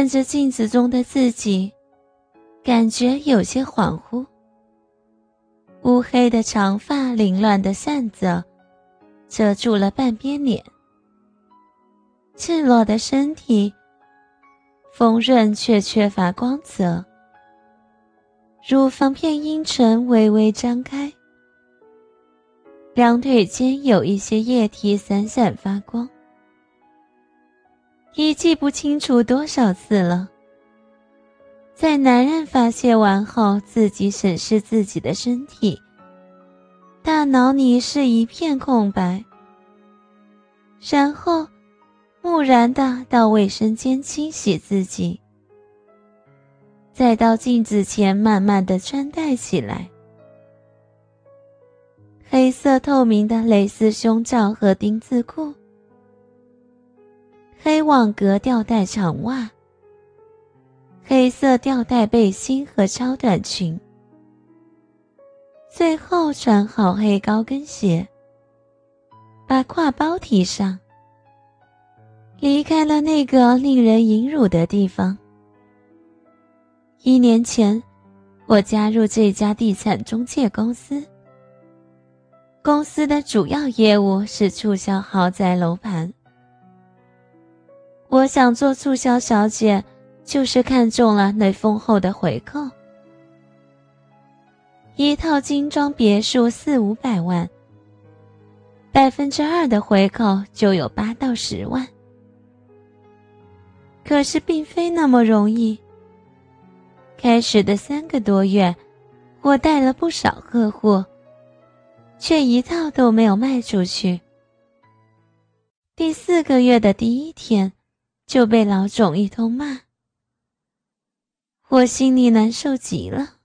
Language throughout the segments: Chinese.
看着镜子中的自己，感觉有些恍惚。乌黑的长发凌乱的散着，遮住了半边脸。赤裸的身体，丰润却缺乏光泽。乳房片阴唇微微张开，两腿间有一些液体闪闪发光。已记不清楚多少次了。在男人发泄完后，自己审视自己的身体，大脑里是一片空白。然后，木然的到卫生间清洗自己，再到镜子前慢慢的穿戴起来。黑色透明的蕾丝胸罩和丁字裤，黑网格吊带长袜。黑色吊带背心和超短裙，最后穿好黑高跟鞋，把挎包提上，离开了那个令人引辱的地方。一年前，我加入这家地产中介公司，公司的主要业务是促销豪宅楼盘。我想做促销小姐。就是看中了那丰厚的回扣，一套精装别墅四五百万，百分之二的回扣就有八到十万。可是并非那么容易。开始的三个多月，我带了不少客户，却一套都没有卖出去。第四个月的第一天，就被老总一通骂。我心里难受极了。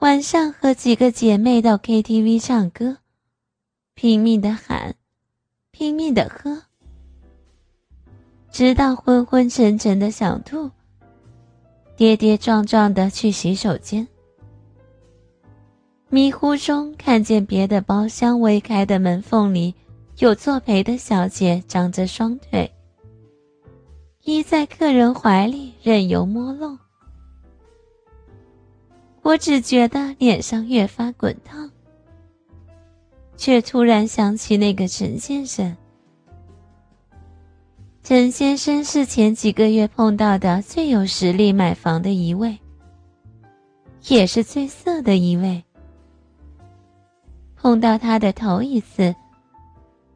晚上和几个姐妹到 KTV 唱歌，拼命的喊，拼命的喝，直到昏昏沉沉的想吐，跌跌撞撞的去洗手间。迷糊中看见别的包厢微开的门缝里，有作陪的小姐张着双腿。依在客人怀里，任由摸弄。我只觉得脸上越发滚烫，却突然想起那个陈先生。陈先生是前几个月碰到的最有实力买房的一位，也是最色的一位。碰到他的头一次，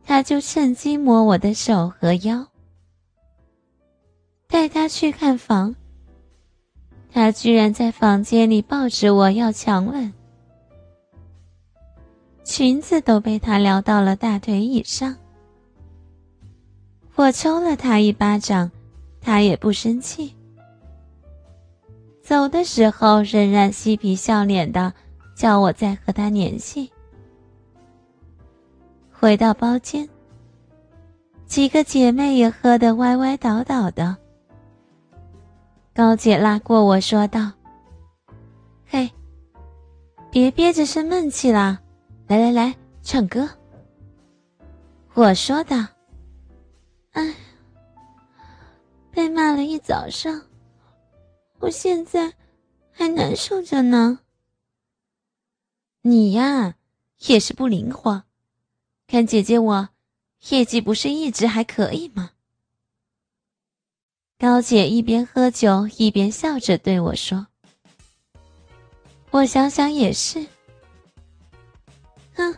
他就趁机摸我的手和腰。带他去看房，他居然在房间里抱着我要强吻，裙子都被他撩到了大腿以上。我抽了他一巴掌，他也不生气。走的时候仍然嬉皮笑脸的，叫我再和他联系。回到包间，几个姐妹也喝得歪歪倒倒的。高姐拉过我说道：“嘿，别憋着生闷气啦，来来来，唱歌。”我说道：“哎，被骂了一早上，我现在还难受着呢。你呀，也是不灵活，看姐姐我，业绩不是一直还可以吗？”高姐一边喝酒一边笑着对我说：“我想想也是，哼，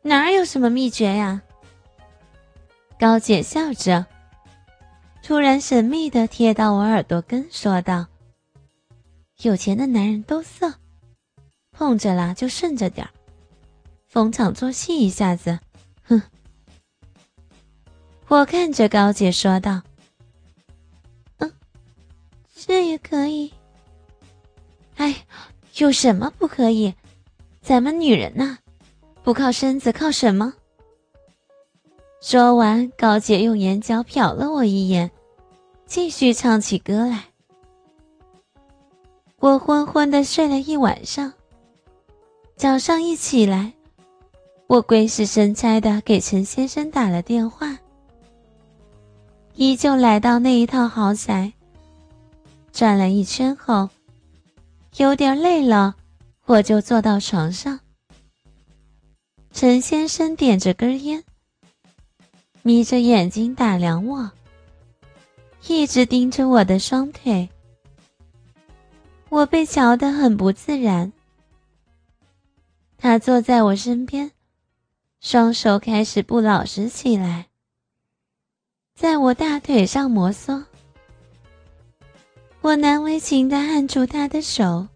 哪有什么秘诀呀？”高姐笑着，突然神秘的贴到我耳朵根说道：“有钱的男人都色，碰着了就顺着点逢场作戏一下子，哼。”我看着高姐说道。这也可以。哎，有什么不可以？咱们女人呐，不靠身子靠什么？说完，高姐用眼角瞟了我一眼，继续唱起歌来。我昏昏的睡了一晚上，早上一起来，我鬼使神差的给陈先生打了电话。依旧来到那一套豪宅，转了一圈后，有点累了，我就坐到床上。陈先生点着根烟，眯着眼睛打量我，一直盯着我的双腿。我被瞧得很不自然。他坐在我身边，双手开始不老实起来。在我大腿上摩挲，我难为情的按住他的手，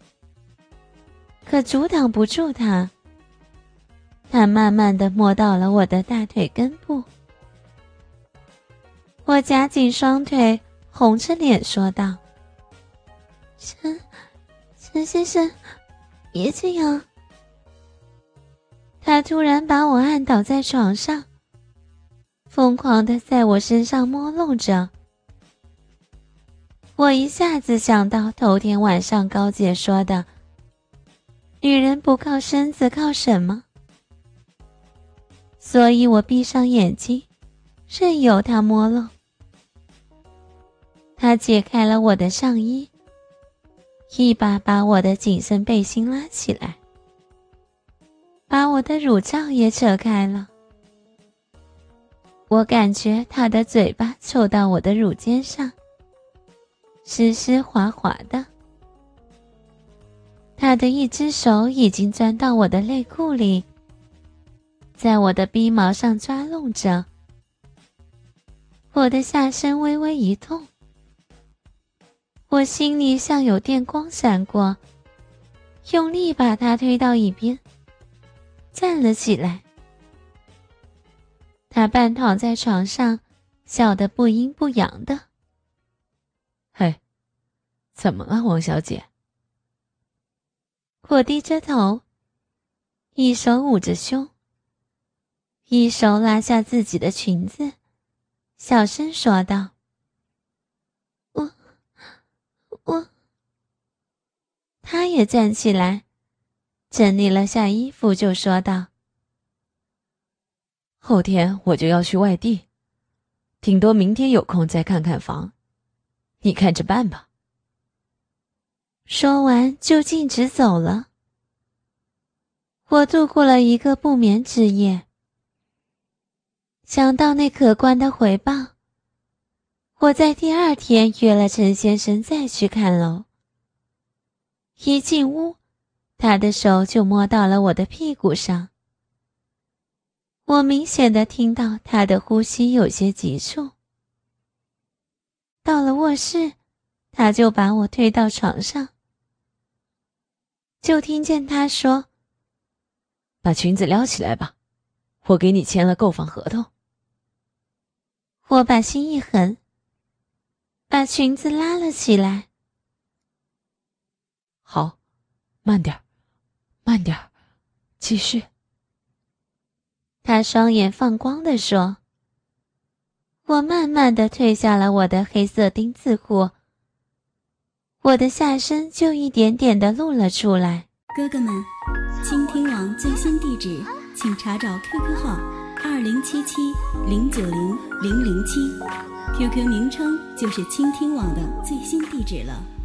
可阻挡不住他。他慢慢的摸到了我的大腿根部，我夹紧双腿，红着脸说道：“陈，陈先生，别这样。”他突然把我按倒在床上。疯狂的在我身上摸弄着，我一下子想到头天晚上高姐说的：“女人不靠身子靠什么？”所以我闭上眼睛，任由他摸弄。他解开了我的上衣，一把把我的紧身背心拉起来，把我的乳罩也扯开了。我感觉他的嘴巴凑到我的乳尖上，湿湿滑滑的。他的一只手已经钻到我的内裤里，在我的鼻毛上抓弄着。我的下身微微一痛，我心里像有电光闪过，用力把他推到一边，站了起来。他半躺在床上，笑得不阴不阳的。怎么了，王小姐？我低着头，一手捂着胸，一手拉下自己的裙子，小声说道：“我，我。”他也站起来，整理了下衣服，就说道。后天我就要去外地，顶多明天有空再看看房，你看着办吧。说完就径直走了。我度过了一个不眠之夜。想到那可观的回报，我在第二天约了陈先生再去看楼。一进屋，他的手就摸到了我的屁股上。我明显的听到他的呼吸有些急促。到了卧室，他就把我推到床上，就听见他说：“把裙子撩起来吧，我给你签了购房合同。”我把心一横，把裙子拉了起来。好，慢点慢点继续。他双眼放光的说：“我慢慢的褪下了我的黑色丁字裤，我的下身就一点点的露了出来。”哥哥们，倾听网最新地址，请查找 QQ 号二零七七零九零零零七，QQ 名称就是倾听网的最新地址了。